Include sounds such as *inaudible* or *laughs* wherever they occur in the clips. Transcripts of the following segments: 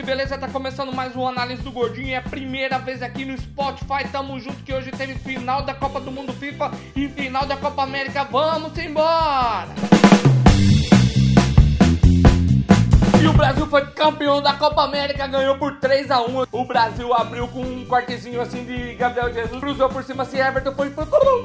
Beleza? Tá começando mais um análise do Gordinho. É a primeira vez aqui no Spotify. Tamo junto que hoje teve final da Copa do Mundo FIFA e final da Copa América. Vamos embora! E o Brasil foi campeão da Copa América, ganhou por 3 a 1 O Brasil abriu com um cortezinho assim de Gabriel Jesus, cruzou por cima assim, Everton foi,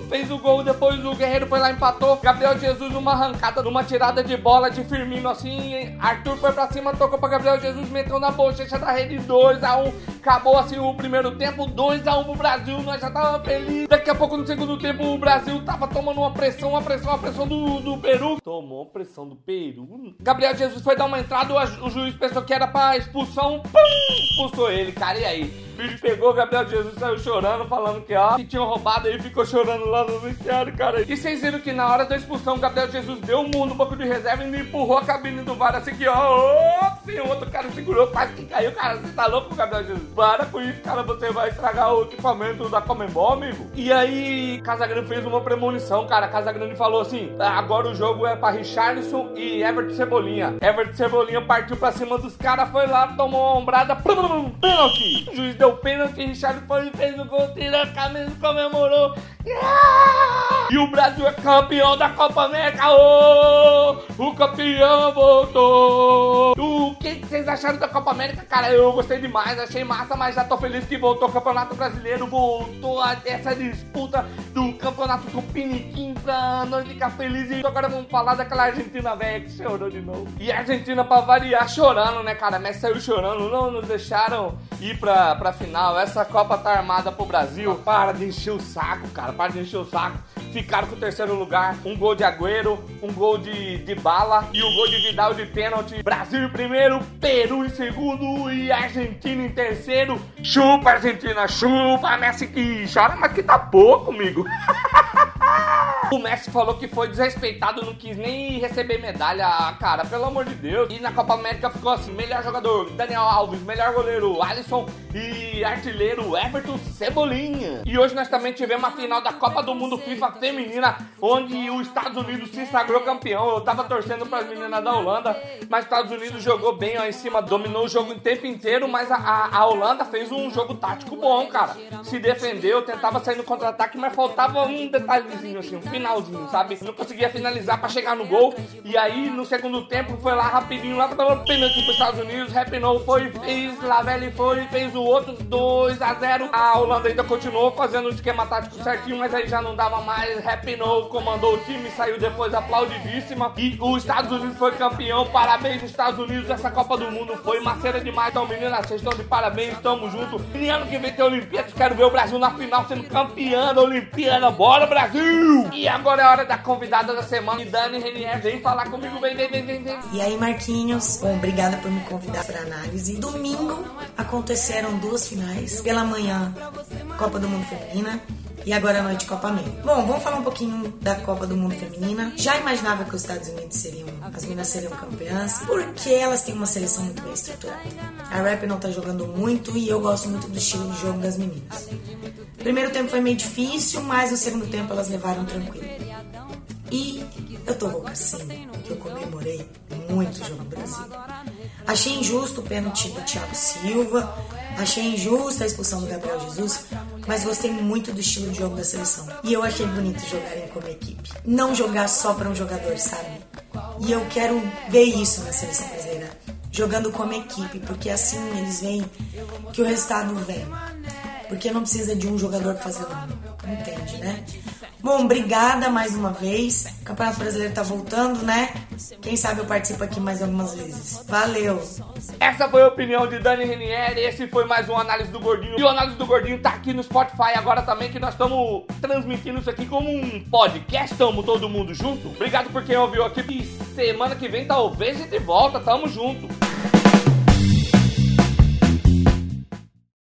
fez o gol, depois o Guerreiro foi lá empatou. Gabriel Jesus numa arrancada, numa tirada de bola de Firmino assim, Arthur foi pra cima, tocou pra Gabriel Jesus, meteu na bochecha da rede 2 a 1 Acabou assim o primeiro tempo, 2 a 1 pro Brasil, nós já tava feliz. Daqui a pouco no segundo tempo o Brasil tava tomando uma pressão, uma pressão, uma pressão do, do Peru. Tomou pressão do Peru. Gabriel Jesus foi dar uma entrada, o juiz pensou que era pra expulsão, pum, expulsou ele, cara, e aí? Bicho pegou, Gabriel Jesus saiu chorando, falando que, ó, que tinham roubado aí, ficou chorando lá no vestiário, cara. E vocês viram que na hora da expulsão, Gabriel Jesus deu um mundo no banco de reserva e me empurrou a cabine do VAR assim que, ó, sim, o outro cara segurou, quase que caiu, cara. Você tá louco, Gabriel Jesus? Para com isso, cara, você vai estragar o equipamento da Comembol, amigo. E aí, Casagrande fez uma premonição, cara. Casagrande falou assim: ah, agora o jogo é pra Richarlison e Everton Cebolinha. Everton Cebolinha partiu pra cima dos caras, foi lá, tomou uma ombrada, pênalti. O juiz deu deu pênalti, Richard foi fez o gol, tirou a camisa, comemorou. E o Brasil é campeão da Copa América! Oh, o campeão voltou! O que, vocês acharam da Copa América, cara? Eu gostei demais, achei massa, mas já tô feliz que voltou o Campeonato Brasileiro, voltou a, essa disputa do Campeonato do Piniquim pra nós ficar felizes. Então agora vamos falar daquela Argentina velha que chorou de novo. E a Argentina, pra variar, chorando, né, cara? Messi saiu chorando, não nos deixaram ir pra, pra final. Essa Copa tá armada pro Brasil. Para de encher o saco, cara. Para de encher o saco. Ficaram com o terceiro lugar. Um gol de Agüero, um gol de, de bala e o gol de Vidal de pênalti. Brasil em primeiro, Peru em segundo e Argentina em terceiro. Chupa, Argentina, chupa, Messi que chora, mas que tá pouco, amigo. *laughs* O Messi falou que foi desrespeitado, não quis nem receber medalha, cara, pelo amor de Deus. E na Copa América ficou assim: melhor jogador Daniel Alves, melhor goleiro Alisson e artilheiro Everton Cebolinha. E hoje nós também tivemos a final da Copa do Mundo FIFA feminina, onde os Estados Unidos se sagrou campeão. Eu tava torcendo para as meninas da Holanda, mas os Estados Unidos jogou bem ó, em cima, dominou o jogo o tempo inteiro, mas a, a, a Holanda fez um jogo tático bom, cara. Se defendeu, tentava sair no contra-ataque, mas faltava um detalhezinho assim, um finalzinho, sabe? Não conseguia finalizar para chegar no gol. E aí, no segundo tempo, foi lá rapidinho, lá pelo pênalti pros Estados Unidos. Repinou, foi, fez, Lavelli foi, fez o outro 2 a 0 A Holanda ainda continuou fazendo o esquema tático certinho, mas aí já não dava mais. Repinou, comandou o time, saiu depois aplaudidíssima. E os Estados Unidos foi campeão. Parabéns, Estados Unidos. Essa Copa do Mundo foi maceira demais. Então, meninas, vocês estão de parabéns, tamo junto. E ano que vem tem Olimpíadas, quero ver o Brasil na final sendo campeão da Olimpíada. Bora, Brasil! E agora é hora da convidada da semana. E Dani Renier, vem falar comigo, vem, vem, vem, vem, vem. E aí, Marquinhos, bom, obrigada por me convidar para análise. Domingo aconteceram duas finais. Pela manhã, Copa do Mundo Feminina e agora à noite Copa América. Bom, vamos falar um pouquinho da Copa do Mundo Feminina. Já imaginava que os Estados Unidos seriam, as meninas seriam campeãs, porque elas têm uma seleção muito bem estruturada. A Rap não tá jogando muito e eu gosto muito do estilo de jogo das meninas. Primeiro tempo foi meio difícil, mas no segundo tempo elas levaram tranquilo. E eu tô rouca sim, porque eu comemorei muito o jogo do Brasil. Achei injusto o pênalti do Thiago Silva, achei injusta a expulsão do Gabriel Jesus, mas gostei muito do estilo de jogo da seleção. E eu achei bonito jogarem como equipe. Não jogar só para um jogador, sabe? E eu quero ver isso na seleção brasileira. Jogando como equipe, porque assim eles veem que o resultado vem. Porque não precisa de um jogador fazer nada. Entende, né? Bom, obrigada mais uma vez. O Campeonato Brasileiro tá voltando, né? Quem sabe eu participo aqui mais algumas vezes. Valeu! Essa foi a opinião de Dani Renieri. Esse foi mais um Análise do Gordinho. E o Análise do Gordinho tá aqui no Spotify agora também, que nós estamos transmitindo isso aqui como um podcast. Estamos todo mundo junto. Obrigado por quem ouviu aqui. E semana que vem talvez a gente volta. Tamo junto.